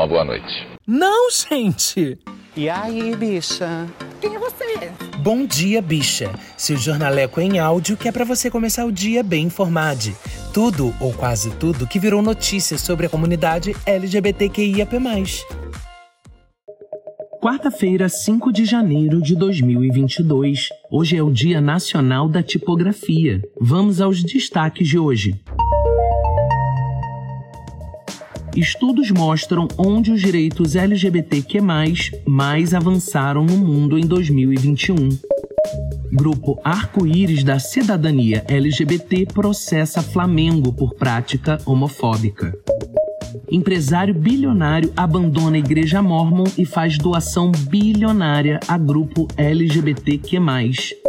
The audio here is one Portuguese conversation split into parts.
uma boa noite. Não, gente! E aí, bicha? Quem é você? Bom dia, bicha. Seu jornaleco em áudio que é para você começar o dia bem informado. Tudo, ou quase tudo, que virou notícia sobre a comunidade LGBTQIAP+. Quarta-feira, 5 de janeiro de 2022. Hoje é o Dia Nacional da Tipografia. Vamos aos destaques de hoje. Estudos mostram onde os direitos LGBTQ+, mais avançaram no mundo em 2021. Grupo Arco-Íris da Cidadania LGBT processa Flamengo por prática homofóbica. Empresário bilionário abandona a igreja mormon e faz doação bilionária a grupo LGBTQ+.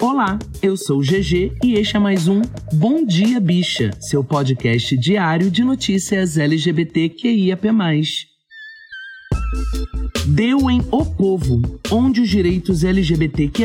Olá, eu sou o GG e este é mais um Bom Dia Bicha, seu podcast diário de notícias LGBTQIAP+. Deu em O Povo, onde os direitos LGBTQ+,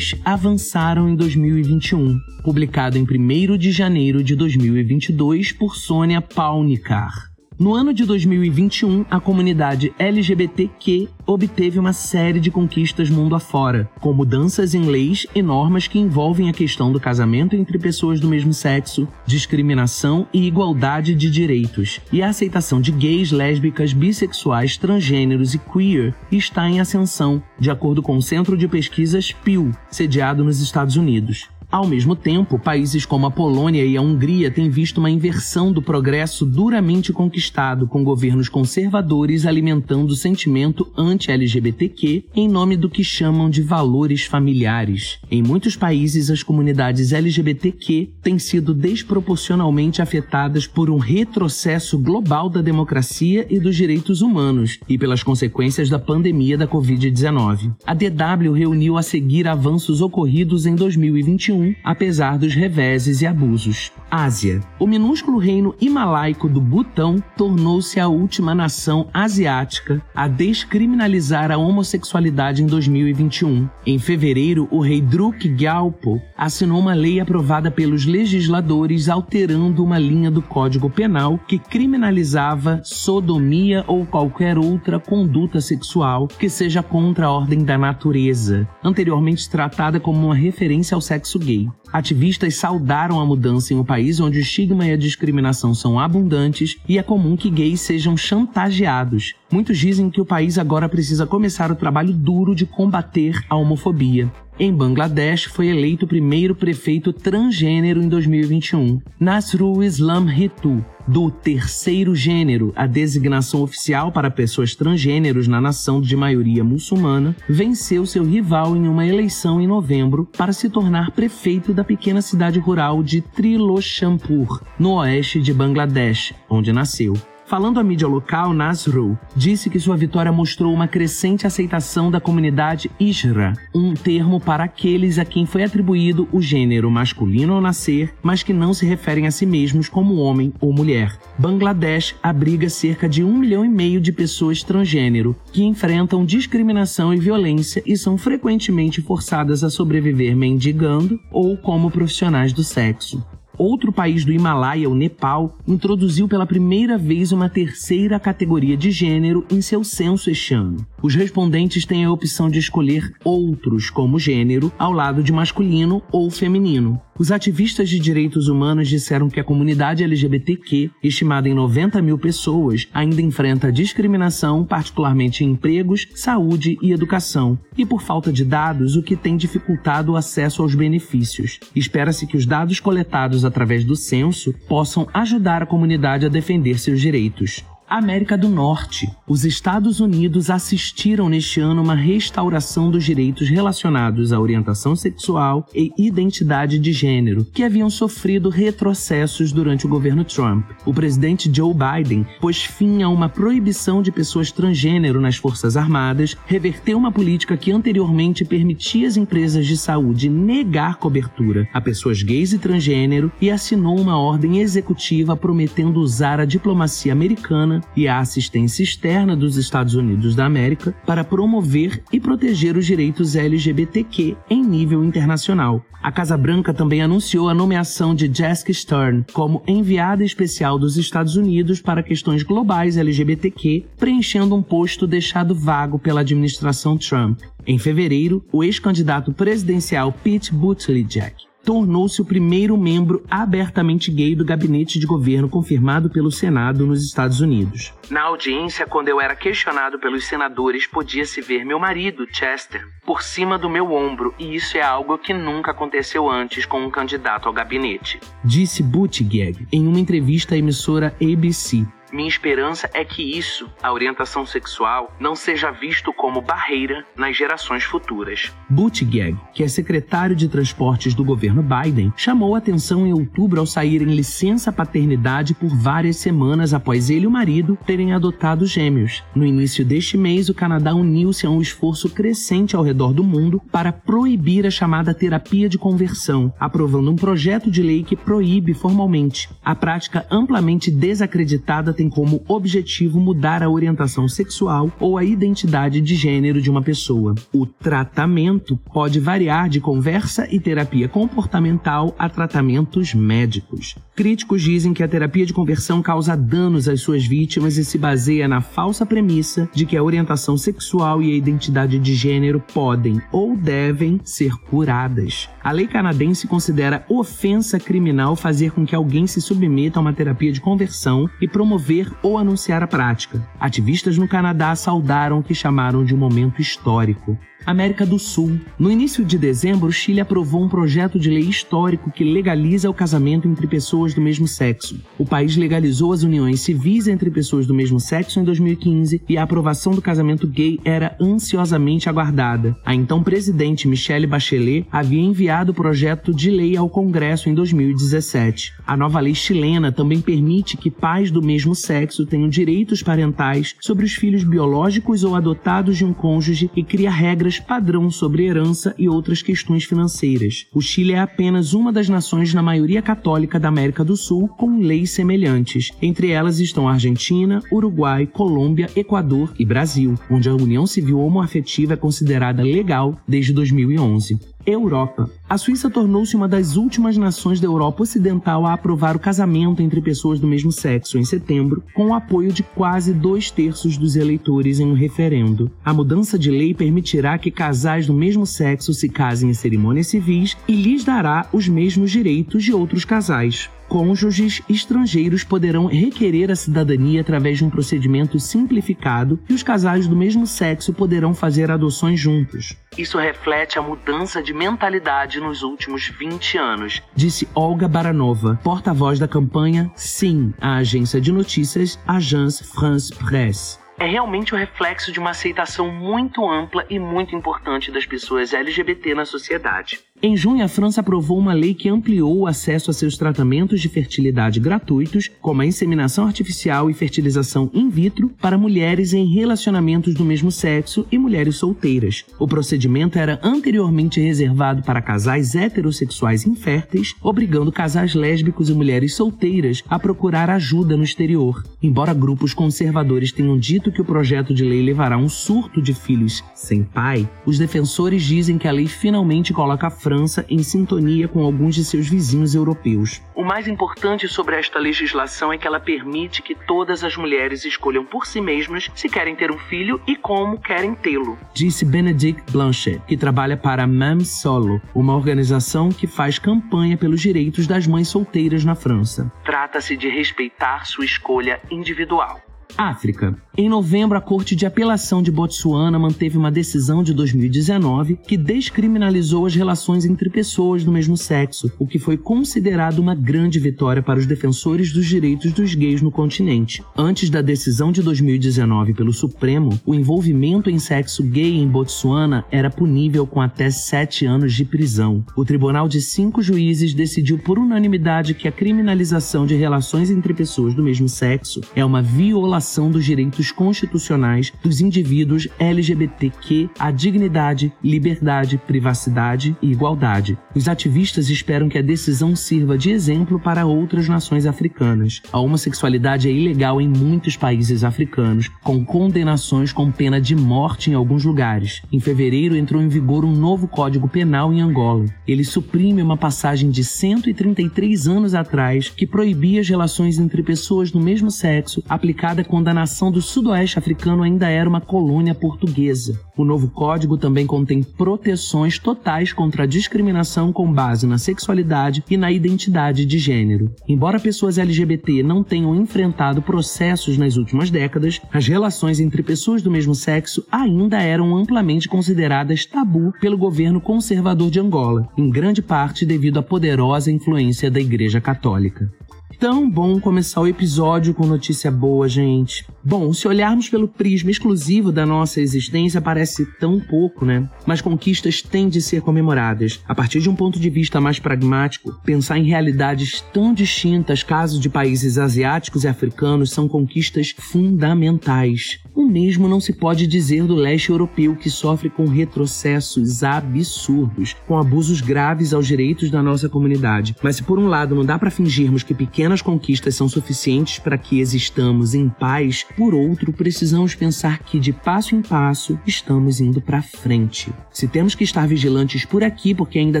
avançaram em 2021. Publicado em 1 de janeiro de 2022 por Sônia Paunicar. No ano de 2021, a comunidade LGBTQ obteve uma série de conquistas mundo afora, com mudanças em leis e normas que envolvem a questão do casamento entre pessoas do mesmo sexo, discriminação e igualdade de direitos, e a aceitação de gays, lésbicas, bissexuais, transgêneros e queer está em ascensão, de acordo com o Centro de Pesquisas Pew, sediado nos Estados Unidos. Ao mesmo tempo, países como a Polônia e a Hungria têm visto uma inversão do progresso duramente conquistado, com governos conservadores alimentando o sentimento anti-LGBTQ em nome do que chamam de valores familiares. Em muitos países, as comunidades LGBTQ têm sido desproporcionalmente afetadas por um retrocesso global da democracia e dos direitos humanos e pelas consequências da pandemia da Covid-19. A DW reuniu a seguir avanços ocorridos em 2021 apesar dos reveses e abusos. Ásia. O minúsculo reino himalaico do Butão tornou-se a última nação asiática a descriminalizar a homossexualidade em 2021. Em fevereiro, o rei Druk Gyalpo assinou uma lei aprovada pelos legisladores alterando uma linha do Código Penal que criminalizava sodomia ou qualquer outra conduta sexual que seja contra a ordem da natureza, anteriormente tratada como uma referência ao sexo gay. Ativistas saudaram a mudança em um país onde o estigma e a discriminação são abundantes e é comum que gays sejam chantageados. Muitos dizem que o país agora precisa começar o trabalho duro de combater a homofobia. Em Bangladesh, foi eleito o primeiro prefeito transgênero em 2021, Nasrul Islam Ritu, do terceiro gênero, a designação oficial para pessoas transgêneros na nação de maioria muçulmana, venceu seu rival em uma eleição em novembro para se tornar prefeito da pequena cidade rural de Trilochampur, no oeste de Bangladesh, onde nasceu. Falando à mídia local, Nasrul disse que sua vitória mostrou uma crescente aceitação da comunidade Ishra, um termo para aqueles a quem foi atribuído o gênero masculino ao nascer, mas que não se referem a si mesmos como homem ou mulher. Bangladesh abriga cerca de um milhão e meio de pessoas transgênero que enfrentam discriminação e violência e são frequentemente forçadas a sobreviver mendigando ou como profissionais do sexo. Outro país do Himalaia, o Nepal, introduziu pela primeira vez uma terceira categoria de gênero em seu censo este ano. Os respondentes têm a opção de escolher outros como gênero ao lado de masculino ou feminino. Os ativistas de direitos humanos disseram que a comunidade LGBTQ, estimada em 90 mil pessoas, ainda enfrenta discriminação, particularmente em empregos, saúde e educação, e por falta de dados, o que tem dificultado o acesso aos benefícios. Espera-se que os dados coletados através do censo possam ajudar a comunidade a defender seus direitos. América do Norte. Os Estados Unidos assistiram neste ano uma restauração dos direitos relacionados à orientação sexual e identidade de gênero, que haviam sofrido retrocessos durante o governo Trump. O presidente Joe Biden pôs fim a uma proibição de pessoas transgênero nas Forças Armadas, reverteu uma política que anteriormente permitia às empresas de saúde negar cobertura a pessoas gays e transgênero e assinou uma ordem executiva prometendo usar a diplomacia americana e a assistência externa dos Estados Unidos da América para promover e proteger os direitos LGBTQ em nível internacional. A Casa Branca também anunciou a nomeação de Jessica Stern como enviada especial dos Estados Unidos para questões globais LGBTQ, preenchendo um posto deixado vago pela administração Trump. Em fevereiro, o ex-candidato presidencial Pete Buttigieg tornou-se o primeiro membro abertamente gay do gabinete de governo confirmado pelo Senado nos Estados Unidos. Na audiência, quando eu era questionado pelos senadores, podia-se ver meu marido, Chester, por cima do meu ombro, e isso é algo que nunca aconteceu antes com um candidato ao gabinete. Disse Buttigieg em uma entrevista à emissora ABC. Minha esperança é que isso, a orientação sexual, não seja visto como barreira nas gerações futuras. Buttigieg, que é secretário de transportes do governo Biden, chamou atenção em outubro ao sair em licença paternidade por várias semanas após ele e o marido terem adotado gêmeos. No início deste mês, o Canadá uniu-se a um esforço crescente ao redor do mundo para proibir a chamada terapia de conversão, aprovando um projeto de lei que proíbe formalmente a prática amplamente desacreditada tem como objetivo mudar a orientação sexual ou a identidade de gênero de uma pessoa. O tratamento pode variar de conversa e terapia comportamental a tratamentos médicos. Críticos dizem que a terapia de conversão causa danos às suas vítimas e se baseia na falsa premissa de que a orientação sexual e a identidade de gênero podem ou devem ser curadas. A lei canadense considera ofensa criminal fazer com que alguém se submeta a uma terapia de conversão e promover promover ou anunciar a prática. Ativistas no Canadá saudaram o que chamaram de um momento histórico. América do Sul. No início de dezembro, o Chile aprovou um projeto de lei histórico que legaliza o casamento entre pessoas do mesmo sexo. O país legalizou as uniões civis entre pessoas do mesmo sexo em 2015 e a aprovação do casamento gay era ansiosamente aguardada. A então presidente Michelle Bachelet havia enviado o projeto de lei ao Congresso em 2017. A nova lei chilena também permite que pais do mesmo sexo tenham direitos parentais sobre os filhos biológicos ou adotados de um cônjuge e cria regras padrão sobre herança e outras questões financeiras. O Chile é apenas uma das nações na maioria católica da América do Sul com leis semelhantes. Entre elas estão Argentina, Uruguai, Colômbia, Equador e Brasil, onde a união civil homoafetiva é considerada legal desde 2011. Europa. A Suíça tornou-se uma das últimas nações da Europa Ocidental a aprovar o casamento entre pessoas do mesmo sexo em setembro, com o apoio de quase dois terços dos eleitores em um referendo. A mudança de lei permitirá que casais do mesmo sexo se casem em cerimônias civis e lhes dará os mesmos direitos de outros casais cônjuges estrangeiros poderão requerer a cidadania através de um procedimento simplificado e os casais do mesmo sexo poderão fazer adoções juntos. Isso reflete a mudança de mentalidade nos últimos 20 anos, disse Olga Baranova, porta-voz da campanha Sim, a agência de notícias Agence France Presse é realmente o reflexo de uma aceitação muito ampla e muito importante das pessoas LGBT na sociedade. Em junho, a França aprovou uma lei que ampliou o acesso a seus tratamentos de fertilidade gratuitos, como a inseminação artificial e fertilização in vitro, para mulheres em relacionamentos do mesmo sexo e mulheres solteiras. O procedimento era anteriormente reservado para casais heterossexuais inférteis, obrigando casais lésbicos e mulheres solteiras a procurar ajuda no exterior. Embora grupos conservadores tenham dito que o projeto de lei levará a um surto de filhos sem pai, os defensores dizem que a lei finalmente coloca a França em sintonia com alguns de seus vizinhos europeus. O mais importante sobre esta legislação é que ela permite que todas as mulheres escolham por si mesmas se querem ter um filho e como querem tê-lo. Disse Benedict Blanchet, que trabalha para Mam Solo, uma organização que faz campanha pelos direitos das mães solteiras na França. Trata-se de respeitar sua escolha individual. África. Em novembro, a Corte de Apelação de Botsuana manteve uma decisão de 2019 que descriminalizou as relações entre pessoas do mesmo sexo, o que foi considerado uma grande vitória para os defensores dos direitos dos gays no continente. Antes da decisão de 2019 pelo Supremo, o envolvimento em sexo gay em Botsuana era punível com até sete anos de prisão. O tribunal de cinco juízes decidiu por unanimidade que a criminalização de relações entre pessoas do mesmo sexo é uma violação violação dos direitos constitucionais dos indivíduos LGBTQ à dignidade, liberdade, privacidade e igualdade. Os ativistas esperam que a decisão sirva de exemplo para outras nações africanas. A homossexualidade é ilegal em muitos países africanos, com condenações com pena de morte em alguns lugares. Em fevereiro entrou em vigor um novo Código Penal em Angola. Ele suprime uma passagem de 133 anos atrás que proibia as relações entre pessoas do mesmo sexo, aplicada quando a nação do sudoeste africano ainda era uma colônia portuguesa. O novo código também contém proteções totais contra a discriminação com base na sexualidade e na identidade de gênero. Embora pessoas LGBT não tenham enfrentado processos nas últimas décadas, as relações entre pessoas do mesmo sexo ainda eram amplamente consideradas tabu pelo governo conservador de Angola, em grande parte devido à poderosa influência da Igreja Católica tão bom começar o episódio com notícia boa, gente. Bom, se olharmos pelo prisma exclusivo da nossa existência, parece tão pouco, né? Mas conquistas têm de ser comemoradas. A partir de um ponto de vista mais pragmático, pensar em realidades tão distintas, caso de países asiáticos e africanos, são conquistas fundamentais. O mesmo não se pode dizer do leste europeu, que sofre com retrocessos absurdos, com abusos graves aos direitos da nossa comunidade. Mas se por um lado não dá para fingirmos que pequenas conquistas são suficientes para que existamos em paz, por outro, precisamos pensar que de passo em passo estamos indo para frente. Se temos que estar vigilantes por aqui porque ainda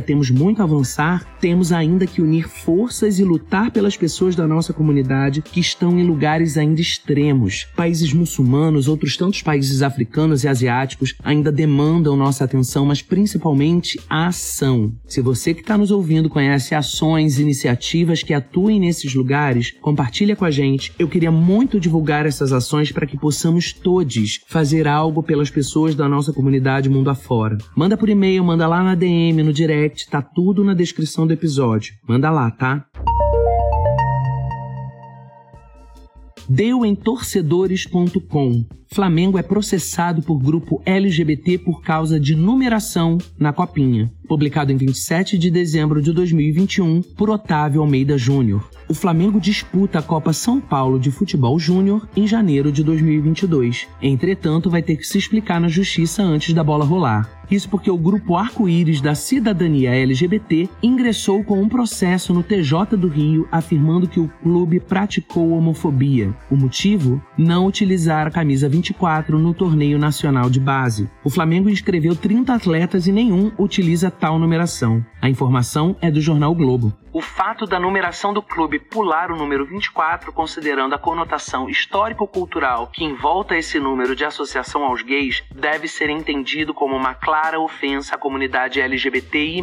temos muito a avançar, temos ainda que unir forças e lutar pelas pessoas da nossa comunidade que estão em lugares ainda extremos. Países muçulmanos outros tantos países africanos e asiáticos ainda demandam nossa atenção, mas principalmente a ação. Se você que está nos ouvindo conhece ações, iniciativas que atuem nesses lugares, compartilha com a gente. Eu queria muito divulgar essas ações para que possamos todos fazer algo pelas pessoas da nossa comunidade mundo afora. Manda por e-mail, manda lá na DM, no direct, tá tudo na descrição do episódio. Manda lá, tá? Deu em torcedores.com. Flamengo é processado por grupo LGBT por causa de numeração na copinha. Publicado em 27 de dezembro de 2021 por Otávio Almeida Júnior. O Flamengo disputa a Copa São Paulo de Futebol Júnior em janeiro de 2022. Entretanto, vai ter que se explicar na justiça antes da bola rolar. Isso porque o grupo Arco-Íris da Cidadania LGBT ingressou com um processo no TJ do Rio afirmando que o clube praticou homofobia. O motivo? Não utilizar a camisa 24 no torneio nacional de base. O Flamengo inscreveu 30 atletas e nenhum utiliza tal numeração. A informação é do jornal Globo. O fato da numeração do clube pular o número 24, considerando a conotação histórico-cultural que envolta esse número de associação aos gays, deve ser entendido como uma clara ofensa à comunidade LGBTI+,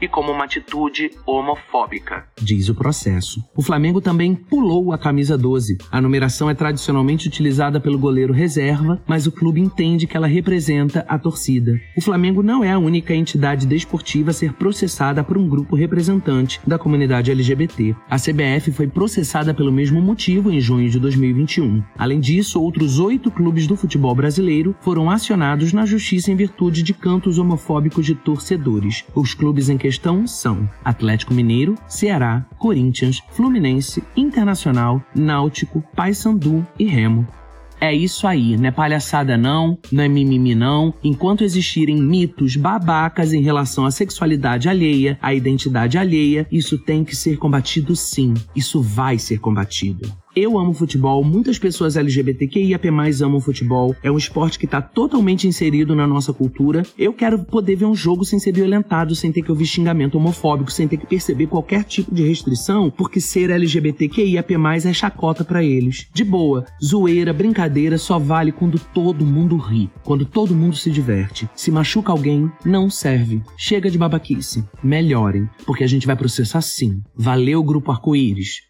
e como uma atitude homofóbica. Diz o processo. O Flamengo também pulou a camisa 12. A numeração é tradicionalmente utilizada pelo goleiro reserva, mas o clube entende que ela representa a torcida. O Flamengo não é a única entidade desportiva a ser processada por um grupo representante da comunidade LGBT. A CBF foi processada pelo mesmo motivo em junho de 2021. Além disso, outros oito clubes do futebol brasileiro foram acionados na justiça em virtude de cantos homofóbicos de torcedores. Os clubes em questão são Atlético Mineiro, Ceará, Corinthians, Fluminense, Internacional, Náutico, Paysandu e Remo. É isso aí, não é palhaçada não, não é mimimi não. Enquanto existirem mitos babacas em relação à sexualidade alheia, à identidade alheia, isso tem que ser combatido sim. Isso vai ser combatido. Eu amo futebol, muitas pessoas LGBTQIAP+, amam futebol. É um esporte que está totalmente inserido na nossa cultura. Eu quero poder ver um jogo sem ser violentado, sem ter que ouvir xingamento homofóbico, sem ter que perceber qualquer tipo de restrição, porque ser LGBTQIAP+, é chacota para eles. De boa, zoeira, brincadeira só vale quando todo mundo ri, quando todo mundo se diverte. Se machuca alguém, não serve. Chega de babaquice. Melhorem, porque a gente vai processar sim. Valeu, Grupo Arco-Íris.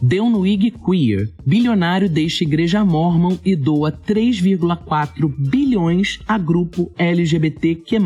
Deunuig Queer, bilionário deixa igreja mormon e doa 3,4 bilhões a grupo LGBTQ+,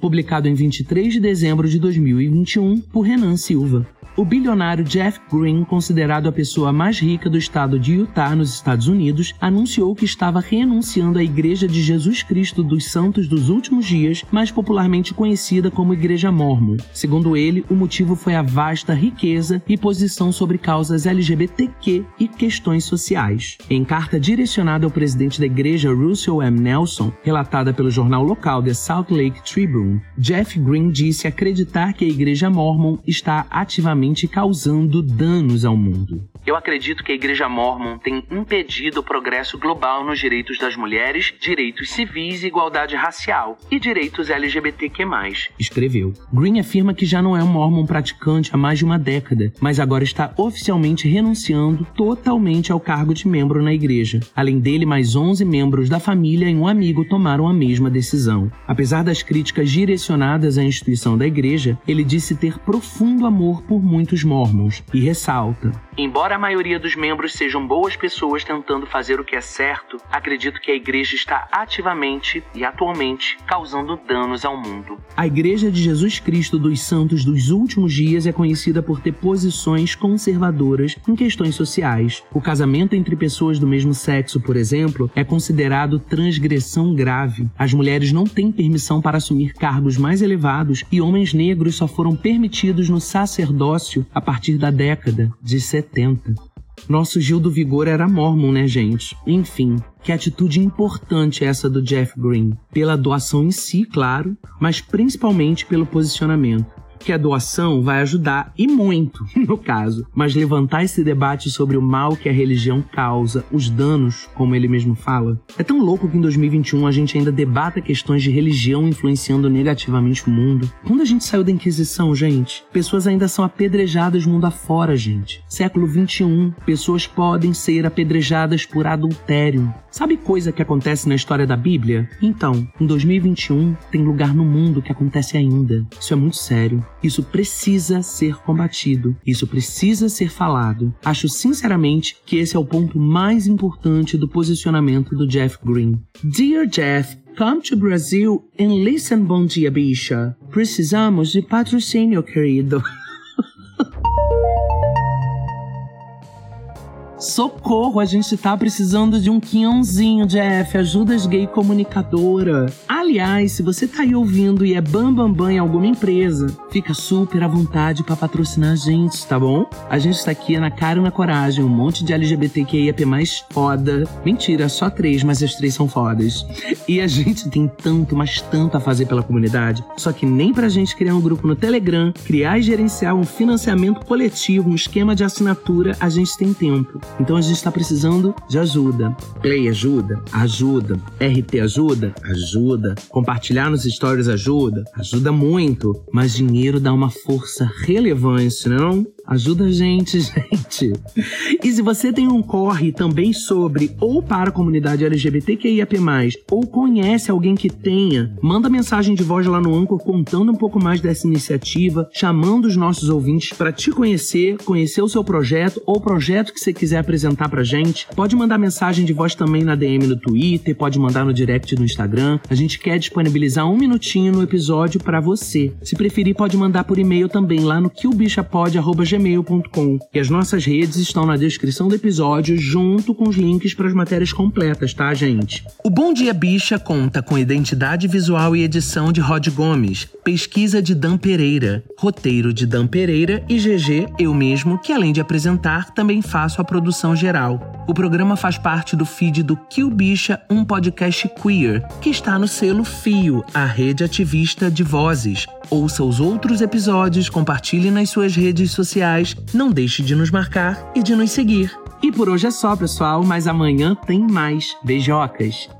publicado em 23 de dezembro de 2021 por Renan Silva. O bilionário Jeff Green, considerado a pessoa mais rica do estado de Utah, nos Estados Unidos, anunciou que estava renunciando à Igreja de Jesus Cristo dos Santos dos Últimos Dias, mais popularmente conhecida como Igreja Mormon. Segundo ele, o motivo foi a vasta riqueza e posição sobre causas LGBTQ e questões sociais. Em carta direcionada ao presidente da igreja Russell M. Nelson, relatada pelo jornal local The Salt Lake Tribune, Jeff Green disse acreditar que a igreja Mormon está ativamente causando danos ao mundo. Eu acredito que a Igreja Mormon tem impedido o progresso global nos direitos das mulheres, direitos civis e igualdade racial, e direitos LGBTQ+, escreveu. Green afirma que já não é um Mormon praticante há mais de uma década, mas agora está oficialmente renunciando totalmente ao cargo de membro na igreja. Além dele, mais 11 membros da família e um amigo tomaram a mesma decisão. Apesar das críticas direcionadas à instituição da igreja, ele disse ter profundo amor por muitos mormons e ressalta: Embora a maioria dos membros sejam boas pessoas tentando fazer o que é certo, acredito que a igreja está ativamente e atualmente causando danos ao mundo. A Igreja de Jesus Cristo dos Santos dos Últimos Dias é conhecida por ter posições conservadoras em questões sociais. O casamento entre pessoas do mesmo sexo, por exemplo, é considerado transgressão grave. As mulheres não têm permissão para assumir cargos mais elevados e homens negros só foram permitidos no sacerdócio a partir da década de 70. 70. Nosso Gil do Vigor era mormon, né, gente? Enfim, que atitude importante essa do Jeff Green. Pela doação em si, claro, mas principalmente pelo posicionamento que a doação vai ajudar, e muito, no caso, mas levantar esse debate sobre o mal que a religião causa, os danos, como ele mesmo fala. É tão louco que em 2021 a gente ainda debata questões de religião influenciando negativamente o mundo. Quando a gente saiu da Inquisição, gente, pessoas ainda são apedrejadas mundo afora, gente. Século 21, pessoas podem ser apedrejadas por adultério. Sabe coisa que acontece na história da Bíblia? Então, em 2021 tem lugar no mundo que acontece ainda. Isso é muito sério. Isso precisa ser combatido. Isso precisa ser falado. Acho sinceramente que esse é o ponto mais importante do posicionamento do Jeff Green. Dear Jeff, Come to Brazil and listen, Bom Dia Bicha. Precisamos de patrocínio, querido. Socorro, a gente tá precisando de um quinhãozinho, Jeff. Ajuda as gay comunicadora. Aliás, se você tá aí ouvindo e é bambambam bam, bam em alguma empresa, fica super à vontade para patrocinar a gente, tá bom? A gente tá aqui na cara e na coragem, um monte de LGBTQIAP mais foda. Mentira, só três, mas as três são fodas. E a gente tem tanto, mas tanto a fazer pela comunidade. Só que nem pra gente criar um grupo no Telegram, criar e gerenciar um financiamento coletivo, um esquema de assinatura, a gente tem tempo. Então a gente está precisando de ajuda. Play ajuda? Ajuda. RT ajuda? Ajuda. Compartilhar nos stories ajuda? Ajuda muito. Mas dinheiro dá uma força relevante, não? Ajuda a gente, gente. E se você tem um corre também sobre ou para a comunidade LGBTQIAP+, ou conhece alguém que tenha, manda mensagem de voz lá no Anchor contando um pouco mais dessa iniciativa, chamando os nossos ouvintes para te conhecer, conhecer o seu projeto ou projeto que você quiser apresentar pra gente. Pode mandar mensagem de voz também na DM no Twitter, pode mandar no direct no Instagram. A gente quer disponibilizar um minutinho no episódio para você. Se preferir, pode mandar por e-mail também lá no quilbichapod.gmail gmail.com. E as nossas redes estão na descrição do episódio, junto com os links para as matérias completas, tá, gente? O Bom Dia Bicha conta com identidade visual e edição de Rod Gomes, pesquisa de Dan Pereira, roteiro de Dan Pereira e GG, eu mesmo, que além de apresentar, também faço a produção geral. O programa faz parte do feed do Kill Bicha, um podcast queer, que está no selo Fio, a rede ativista de vozes. Ouça os outros episódios, compartilhe nas suas redes sociais, não deixe de nos marcar e de nos seguir. E por hoje é só, pessoal, mas amanhã tem mais. Beijocas!